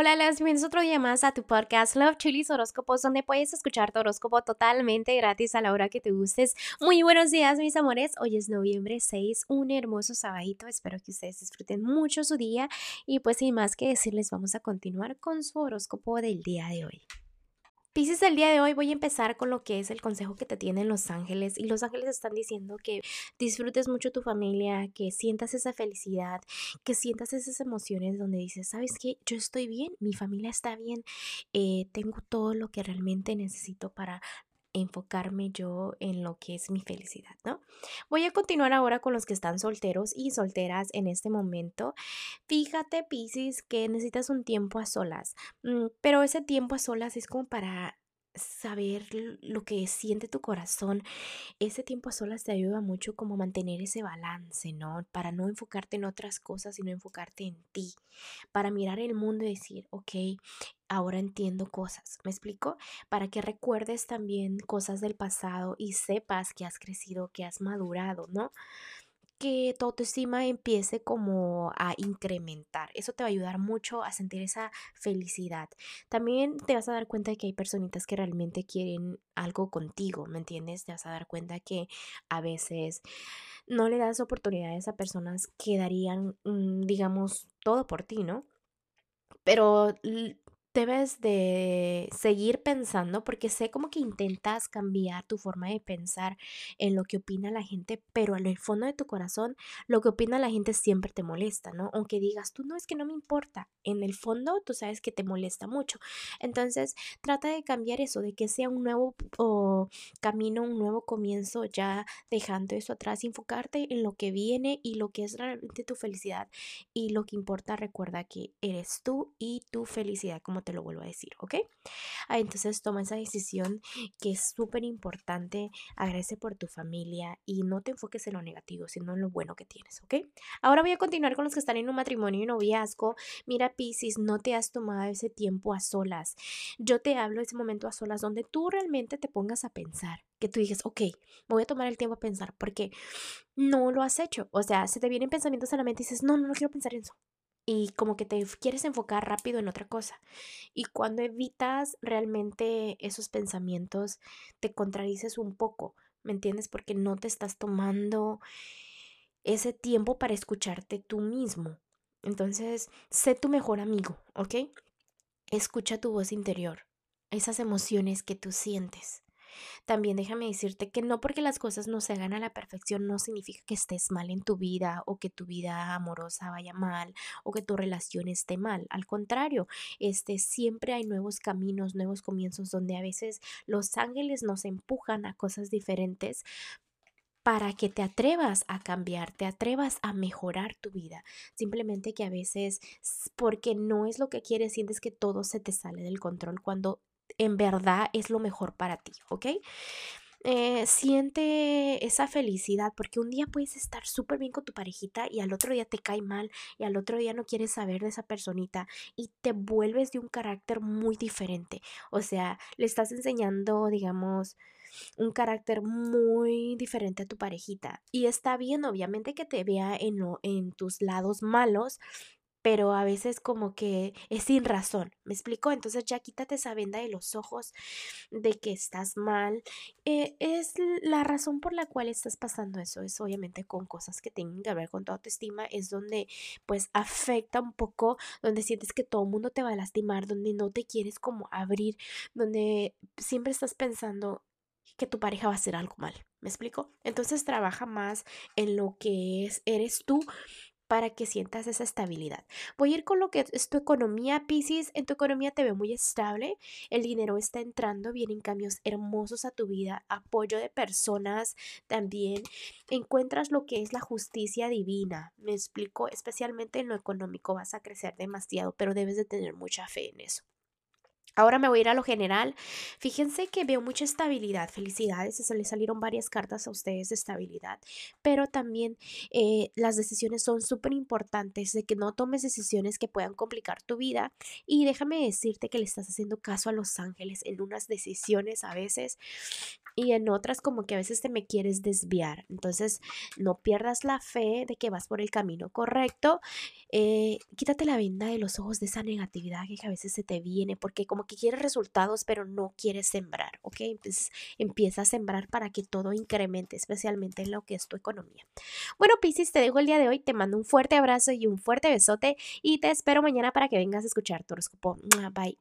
Hola, las bienvenidos otro día más a tu podcast Love Chilis Horóscopos, donde puedes escuchar tu horóscopo totalmente gratis a la hora que te gustes. Muy buenos días, mis amores. Hoy es noviembre 6, un hermoso sabadito. Espero que ustedes disfruten mucho su día. Y pues sin más que decirles, vamos a continuar con su horóscopo del día de hoy. Pisces, el día de hoy voy a empezar con lo que es el consejo que te tienen los ángeles. Y los ángeles están diciendo que disfrutes mucho tu familia, que sientas esa felicidad, que sientas esas emociones donde dices, ¿sabes qué? Yo estoy bien, mi familia está bien, eh, tengo todo lo que realmente necesito para enfocarme yo en lo que es mi felicidad, ¿no? Voy a continuar ahora con los que están solteros y solteras en este momento. Fíjate, Piscis, que necesitas un tiempo a solas, mm, pero ese tiempo a solas es como para saber lo que siente tu corazón, ese tiempo a solas te ayuda mucho como mantener ese balance, ¿no? Para no enfocarte en otras cosas, sino enfocarte en ti, para mirar el mundo y decir, ok, ahora entiendo cosas, ¿me explico? Para que recuerdes también cosas del pasado y sepas que has crecido, que has madurado, ¿no? que tu autoestima empiece como a incrementar. Eso te va a ayudar mucho a sentir esa felicidad. También te vas a dar cuenta de que hay personitas que realmente quieren algo contigo, ¿me entiendes? Te vas a dar cuenta que a veces no le das oportunidades a personas que darían, mm, digamos, todo por ti, ¿no? Pero debes de seguir pensando porque sé como que intentas cambiar tu forma de pensar en lo que opina la gente, pero en el fondo de tu corazón lo que opina la gente siempre te molesta, ¿no? Aunque digas, tú no es que no me importa, en el fondo tú sabes que te molesta mucho. Entonces trata de cambiar eso, de que sea un nuevo camino, un nuevo comienzo, ya dejando eso atrás, enfocarte en lo que viene y lo que es realmente tu felicidad. Y lo que importa, recuerda que eres tú y tu felicidad, como te lo vuelvo a decir, ¿ok? Ah, entonces toma esa decisión que es súper importante, agradece por tu familia y no te enfoques en lo negativo, sino en lo bueno que tienes, ¿ok? Ahora voy a continuar con los que están en un matrimonio y noviazgo. Mira, Piscis, no te has tomado ese tiempo a solas. Yo te hablo de ese momento a solas donde tú realmente te pongas a pensar, que tú digas, ok, voy a tomar el tiempo a pensar porque no lo has hecho. O sea, se te vienen pensamientos a la mente y dices, no, no, no quiero pensar en eso y como que te quieres enfocar rápido en otra cosa. Y cuando evitas realmente esos pensamientos, te contradices un poco, ¿me entiendes? Porque no te estás tomando ese tiempo para escucharte tú mismo. Entonces, sé tu mejor amigo, ¿ok? Escucha tu voz interior, esas emociones que tú sientes. También déjame decirte que no porque las cosas no se hagan a la perfección no significa que estés mal en tu vida o que tu vida amorosa vaya mal o que tu relación esté mal. Al contrario, este siempre hay nuevos caminos, nuevos comienzos donde a veces los ángeles nos empujan a cosas diferentes para que te atrevas a cambiar, te atrevas a mejorar tu vida. Simplemente que a veces, porque no es lo que quieres, sientes que todo se te sale del control cuando en verdad es lo mejor para ti, ¿ok? Eh, siente esa felicidad porque un día puedes estar súper bien con tu parejita y al otro día te cae mal y al otro día no quieres saber de esa personita y te vuelves de un carácter muy diferente. O sea, le estás enseñando, digamos, un carácter muy diferente a tu parejita. Y está bien, obviamente, que te vea en, en tus lados malos, pero a veces como que es sin razón, ¿me explico? Entonces ya quítate esa venda de los ojos de que estás mal. Eh, es la razón por la cual estás pasando eso, es obviamente con cosas que tienen que ver con tu autoestima, es donde pues afecta un poco, donde sientes que todo el mundo te va a lastimar, donde no te quieres como abrir, donde siempre estás pensando que tu pareja va a hacer algo mal, ¿me explico? Entonces trabaja más en lo que es, eres tú para que sientas esa estabilidad. Voy a ir con lo que es tu economía, Pisces. En tu economía te veo muy estable, el dinero está entrando, vienen cambios hermosos a tu vida, apoyo de personas también. Encuentras lo que es la justicia divina, me explico, especialmente en lo económico vas a crecer demasiado, pero debes de tener mucha fe en eso. Ahora me voy a ir a lo general. Fíjense que veo mucha estabilidad, felicidades, se le salieron varias cartas a ustedes de estabilidad, pero también eh, las decisiones son súper importantes de que no tomes decisiones que puedan complicar tu vida y déjame decirte que le estás haciendo caso a los ángeles en unas decisiones a veces y en otras como que a veces te me quieres desviar. Entonces no pierdas la fe de que vas por el camino correcto. Eh, quítate la venda de los ojos de esa negatividad que a veces se te viene porque como que quieres resultados, pero no quieres sembrar, ¿ok? Entonces empieza a sembrar para que todo incremente, especialmente en lo que es tu economía. Bueno, Piscis, te dejo el día de hoy, te mando un fuerte abrazo y un fuerte besote y te espero mañana para que vengas a escuchar tu horóscopo. Bye.